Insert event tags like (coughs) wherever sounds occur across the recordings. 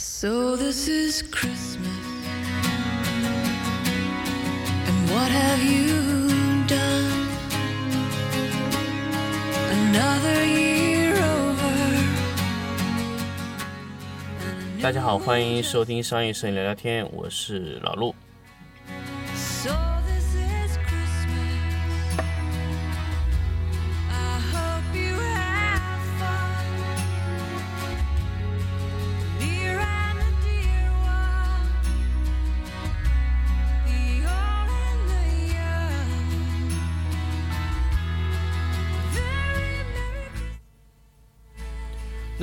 So this is Christmas. And what have you done? Another year over. 大家好，欢迎收听商业摄影聊聊天，我是老陆。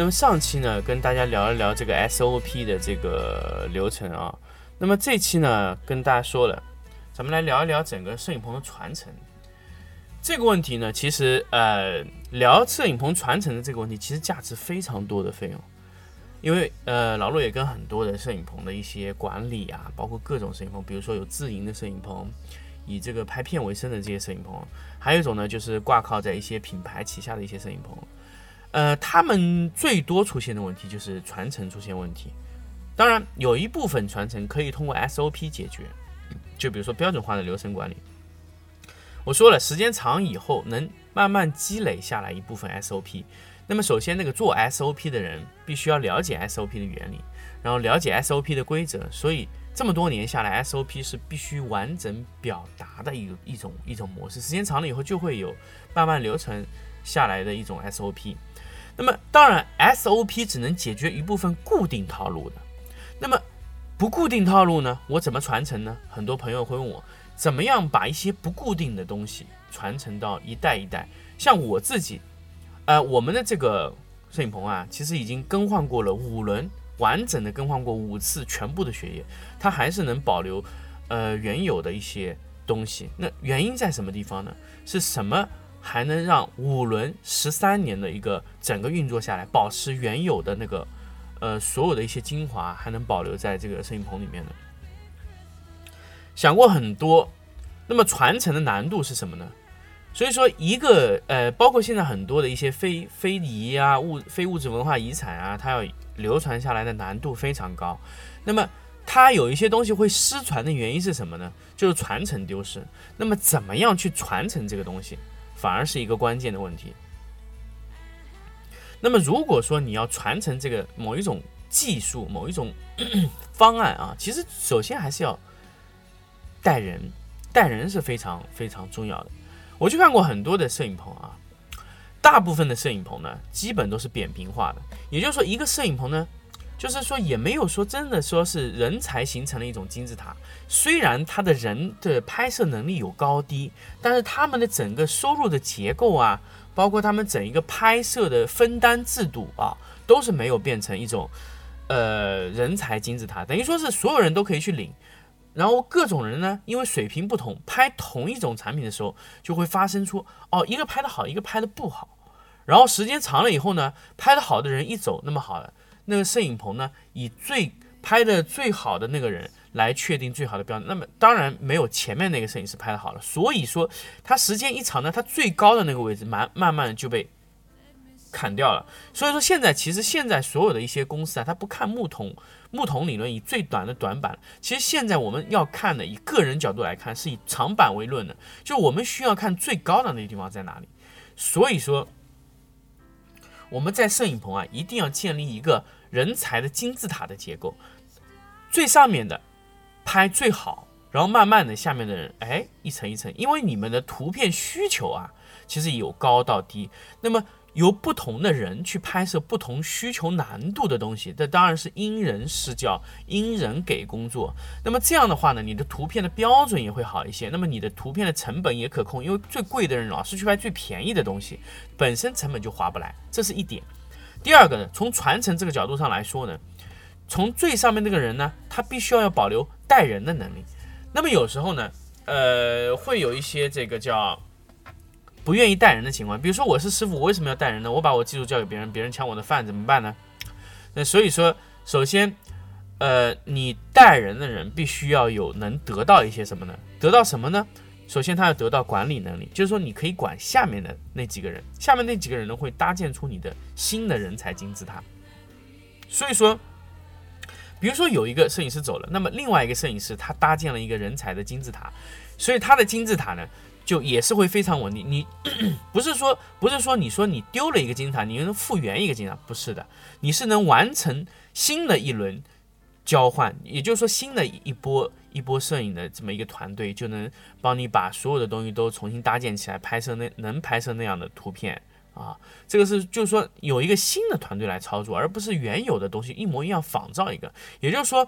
那么上期呢，跟大家聊一聊这个 SOP 的这个流程啊。那么这期呢，跟大家说了，咱们来聊一聊整个摄影棚的传承这个问题呢。其实呃，聊摄影棚传承的这个问题，其实价值非常多的费用。因为呃，老陆也跟很多的摄影棚的一些管理啊，包括各种摄影棚，比如说有自营的摄影棚，以这个拍片为生的这些摄影棚，还有一种呢，就是挂靠在一些品牌旗下的一些摄影棚。呃，他们最多出现的问题就是传承出现问题。当然，有一部分传承可以通过 SOP 解决，就比如说标准化的流程管理。我说了，时间长以后能慢慢积累下来一部分 SOP。那么，首先那个做 SOP 的人必须要了解 SOP 的原理，然后了解 SOP 的规则。所以这么多年下来，SOP 是必须完整表达的一一种一种模式。时间长了以后，就会有慢慢流程下来的一种 SOP。那么当然，SOP 只能解决一部分固定套路的。那么不固定套路呢？我怎么传承呢？很多朋友会问我，怎么样把一些不固定的东西传承到一代一代？像我自己，呃，我们的这个摄影棚啊，其实已经更换过了五轮，完整的更换过五次全部的血液，它还是能保留呃原有的一些东西。那原因在什么地方呢？是什么？还能让五轮十三年的一个整个运作下来，保持原有的那个呃所有的一些精华，还能保留在这个摄影棚里面呢？想过很多，那么传承的难度是什么呢？所以说，一个呃，包括现在很多的一些非非遗啊、物非物质文化遗产啊，它要流传下来的难度非常高。那么它有一些东西会失传的原因是什么呢？就是传承丢失。那么怎么样去传承这个东西？反而是一个关键的问题。那么，如果说你要传承这个某一种技术、某一种 (clears throat) 方案啊，其实首先还是要带人，带人是非常非常重要的。我去看过很多的摄影棚啊，大部分的摄影棚呢，基本都是扁平化的。也就是说，一个摄影棚呢，就是说也没有说真的说是人才形成了一种金字塔。虽然他的人的拍摄能力有高低，但是他们的整个收入的结构啊，包括他们整一个拍摄的分担制度啊，都是没有变成一种呃人才金字塔。等于说是所有人都可以去领，然后各种人呢，因为水平不同，拍同一种产品的时候，就会发生出哦，一个拍的好，一个拍的不好。然后时间长了以后呢，拍的好的人一走，那么好了，那个摄影棚呢，以最拍的最好的那个人。来确定最好的标准，那么当然没有前面那个摄影师拍的好了，所以说他时间一长呢，他最高的那个位置慢慢慢就被砍掉了。所以说现在其实现在所有的一些公司啊，他不看木桶木桶理论，以最短的短板。其实现在我们要看的，以个人角度来看，是以长板为论的，就我们需要看最高的那个地方在哪里。所以说我们在摄影棚啊，一定要建立一个人才的金字塔的结构，最上面的。拍最好，然后慢慢的下面的人，哎，一层一层，因为你们的图片需求啊，其实有高到低，那么由不同的人去拍摄不同需求难度的东西，这当然是因人施教，因人给工作。那么这样的话呢，你的图片的标准也会好一些，那么你的图片的成本也可控，因为最贵的人老是去拍最便宜的东西，本身成本就划不来，这是一点。第二个呢，从传承这个角度上来说呢。从最上面那个人呢，他必须要要保留带人的能力。那么有时候呢，呃，会有一些这个叫不愿意带人的情况。比如说我是师傅，我为什么要带人呢？我把我技术交给别人，别人抢我的饭怎么办呢？那所以说，首先，呃，你带人的人必须要有能得到一些什么呢？得到什么呢？首先他要得到管理能力，就是说你可以管下面的那几个人，下面那几个人呢会搭建出你的新的人才金字塔。所以说。比如说有一个摄影师走了，那么另外一个摄影师他搭建了一个人才的金字塔，所以他的金字塔呢就也是会非常稳定。你 (coughs) 不是说不是说你说你丢了一个金字塔，你又能复原一个金字塔？不是的，你是能完成新的一轮交换，也就是说新的一波一波摄影的这么一个团队就能帮你把所有的东西都重新搭建起来，拍摄那能拍摄那样的图片。啊，这个是就是说有一个新的团队来操作，而不是原有的东西一模一样仿造一个。也就是说，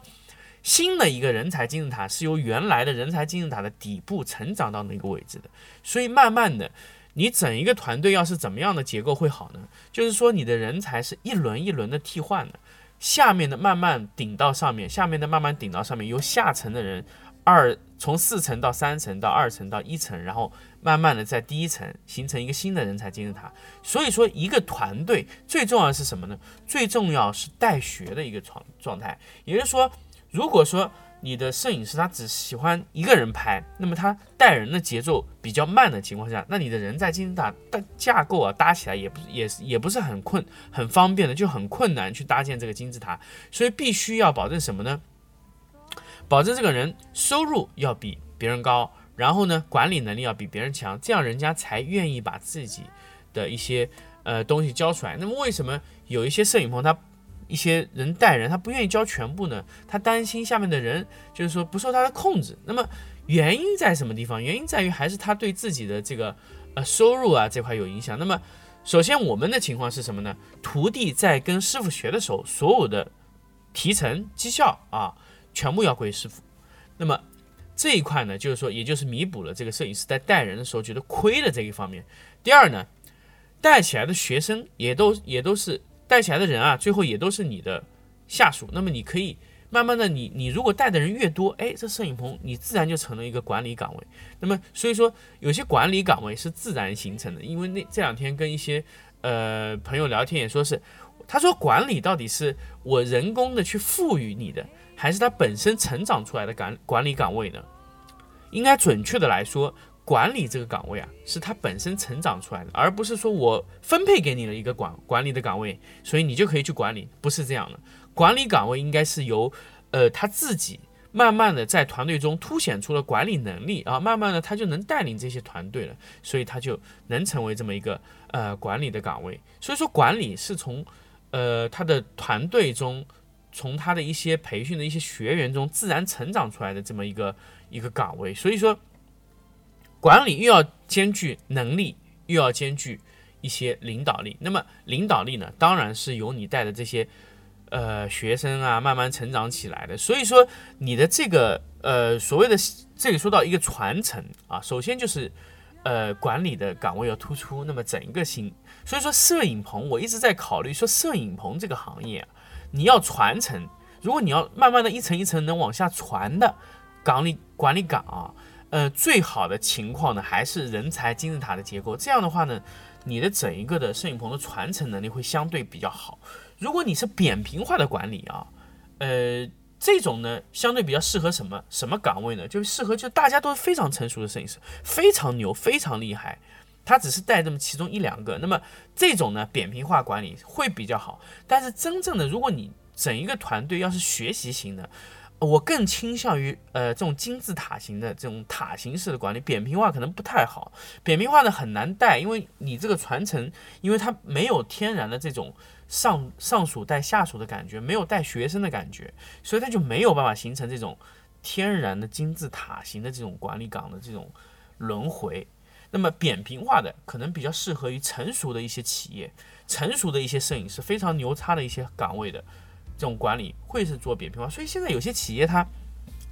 新的一个人才金字塔是由原来的人才金字塔的底部成长到那个位置的。所以慢慢的，你整一个团队要是怎么样的结构会好呢？就是说你的人才是一轮一轮的替换的，下面的慢慢顶到上面，下面的慢慢顶到上面，由下层的人。二从四层到三层到二层到一层，然后慢慢的在第一层形成一个新的人才金字塔。所以说，一个团队最重要的是什么呢？最重要是带学的一个状状态。也就是说，如果说你的摄影师他只喜欢一个人拍，那么他带人的节奏比较慢的情况下，那你的人在金字塔的架构啊搭起来也不也也不是很困很方便的，就很困难去搭建这个金字塔。所以必须要保证什么呢？保证这个人收入要比别人高，然后呢，管理能力要比别人强，这样人家才愿意把自己的一些呃东西交出来。那么为什么有一些摄影棚他一些人带人他不愿意交全部呢？他担心下面的人就是说不受他的控制。那么原因在什么地方？原因在于还是他对自己的这个呃收入啊这块有影响。那么首先我们的情况是什么呢？徒弟在跟师傅学的时候，所有的提成绩效啊。全部要归师傅，那么这一块呢，就是说，也就是弥补了这个摄影师在带人的时候觉得亏的这一方面。第二呢，带起来的学生也都也都是带起来的人啊，最后也都是你的下属。那么你可以慢慢的，你你如果带的人越多，哎，这摄影棚你自然就成了一个管理岗位。那么所以说，有些管理岗位是自然形成的。因为那这两天跟一些呃朋友聊天也说是，他说管理到底是我人工的去赋予你的。还是它本身成长出来的岗管理岗位呢？应该准确的来说，管理这个岗位啊，是它本身成长出来的，而不是说我分配给你了一个管管理的岗位，所以你就可以去管理，不是这样的。管理岗位应该是由呃他自己慢慢的在团队中凸显出了管理能力啊，慢慢的他就能带领这些团队了，所以他就能成为这么一个呃管理的岗位。所以说管理是从呃他的团队中。从他的一些培训的一些学员中自然成长出来的这么一个一个岗位，所以说管理又要兼具能力，又要兼具一些领导力。那么领导力呢，当然是由你带的这些呃学生啊慢慢成长起来的。所以说你的这个呃所谓的这里说到一个传承啊，首先就是呃管理的岗位要突出。那么整一个新，所以说摄影棚我一直在考虑说摄影棚这个行业。啊你要传承，如果你要慢慢的一层一层能往下传的岗里管理岗啊，呃，最好的情况呢还是人才金字塔的结构。这样的话呢，你的整一个的摄影棚的传承能力会相对比较好。如果你是扁平化的管理啊，呃，这种呢相对比较适合什么什么岗位呢？就适合就大家都是非常成熟的摄影师，非常牛，非常厉害。他只是带这么其中一两个，那么这种呢扁平化管理会比较好。但是真正的，如果你整一个团队要是学习型的，我更倾向于呃这种金字塔型的这种塔形式的管理，扁平化可能不太好。扁平化呢很难带，因为你这个传承，因为它没有天然的这种上上属带下属的感觉，没有带学生的感觉，所以它就没有办法形成这种天然的金字塔型的这种管理岗的这种轮回。那么扁平化的可能比较适合于成熟的一些企业，成熟的一些摄影师非常牛叉的一些岗位的这种管理会是做扁平化，所以现在有些企业它。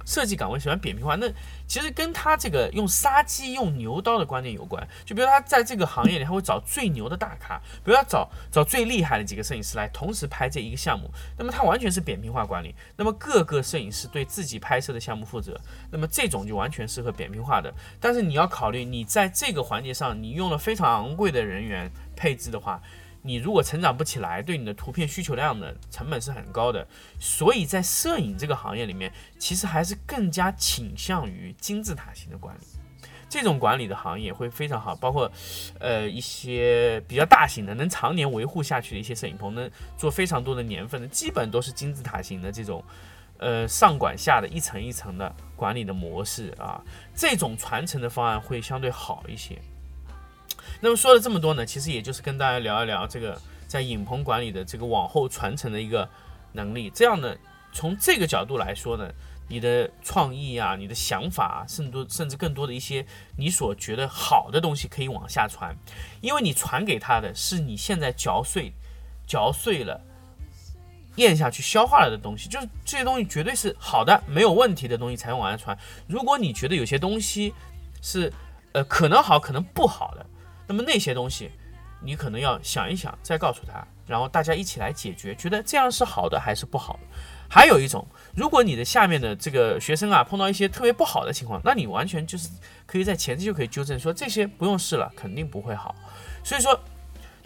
设计岗位喜欢扁平化，那其实跟他这个用杀鸡用牛刀的观念有关。就比如他在这个行业里，他会找最牛的大咖，比如他找找最厉害的几个摄影师来同时拍这一个项目。那么他完全是扁平化管理。那么各个摄影师对自己拍摄的项目负责。那么这种就完全适合扁平化的。但是你要考虑，你在这个环节上，你用了非常昂贵的人员配置的话。你如果成长不起来，对你的图片需求量的成本是很高的，所以在摄影这个行业里面，其实还是更加倾向于金字塔型的管理。这种管理的行业会非常好，包括呃一些比较大型的能常年维护下去的一些摄影棚，能做非常多的年份的，基本都是金字塔型的这种。呃，上管下的一层一层的管理的模式啊，这种传承的方案会相对好一些。那么说了这么多呢，其实也就是跟大家聊一聊这个在影棚管理的这个往后传承的一个能力。这样呢，从这个角度来说呢，你的创意啊，你的想法啊，甚至甚至更多的一些你所觉得好的东西可以往下传，因为你传给他的是你现在嚼碎、嚼碎了。咽下去消化了的东西，就是这些东西绝对是好的，没有问题的东西才会往下传。如果你觉得有些东西是呃可能好可能不好的，那么那些东西你可能要想一想，再告诉他，然后大家一起来解决，觉得这样是好的还是不好的。还有一种，如果你的下面的这个学生啊碰到一些特别不好的情况，那你完全就是可以在前期就可以纠正，说这些不用试了，肯定不会好。所以说。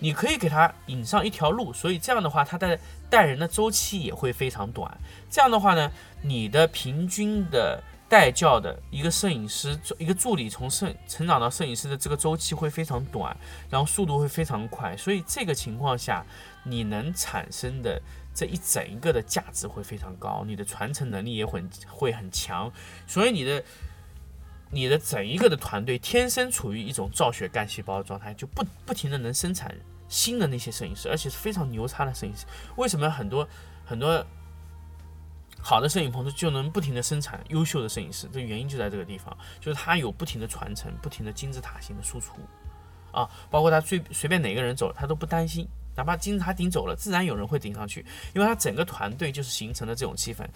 你可以给他引上一条路，所以这样的话，他的带人的周期也会非常短。这样的话呢，你的平均的带教的一个摄影师、一个助理从摄成长到摄影师的这个周期会非常短，然后速度会非常快。所以这个情况下，你能产生的这一整一个的价值会非常高，你的传承能力也很会很强。所以你的。你的整一个的团队天生处于一种造血干细胞的状态，就不不停的能生产新的那些摄影师，而且是非常牛叉的摄影师。为什么很多很多好的摄影棚就就能不停的生产优秀的摄影师？这原因就在这个地方，就是他有不停的传承，不停的金字塔型的输出啊，包括他随随便哪个人走，他都不担心。哪怕金字塔顶走了，自然有人会顶上去，因为他整个团队就是形成了这种气氛。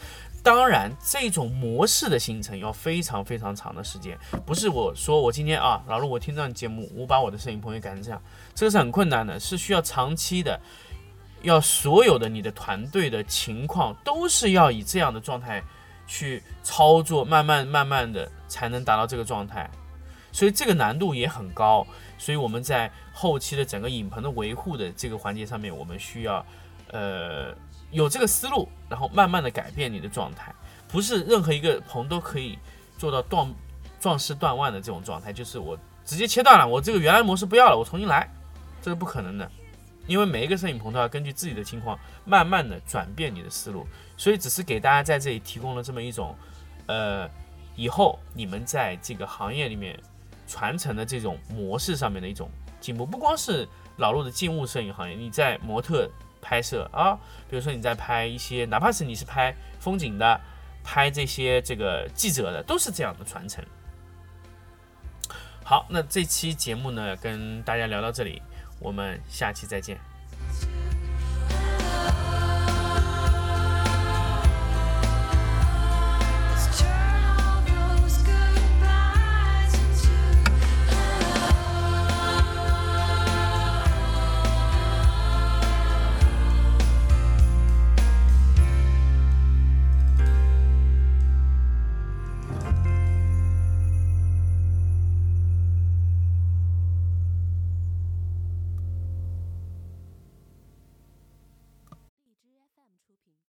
当然，这种模式的形成要非常非常长的时间，不是我说我今天啊，老陆我听到你节目，我把我的摄影棚也改成这样，这个是很困难的，是需要长期的，要所有的你的团队的情况都是要以这样的状态去操作，慢慢慢慢的才能达到这个状态，所以这个难度也很高。所以我们在后期的整个影棚的维护的这个环节上面，我们需要，呃，有这个思路，然后慢慢的改变你的状态，不是任何一个棚都可以做到断壮士断腕的这种状态，就是我直接切断了，我这个原来模式不要了，我重新来，这是不可能的，因为每一个摄影棚都要根据自己的情况，慢慢的转变你的思路，所以只是给大家在这里提供了这么一种，呃，以后你们在这个行业里面。传承的这种模式上面的一种进步，不光是老陆的静物摄影行业，你在模特拍摄啊，比如说你在拍一些，哪怕是你是拍风景的，拍这些这个记者的，都是这样的传承。好，那这期节目呢，跟大家聊到这里，我们下期再见。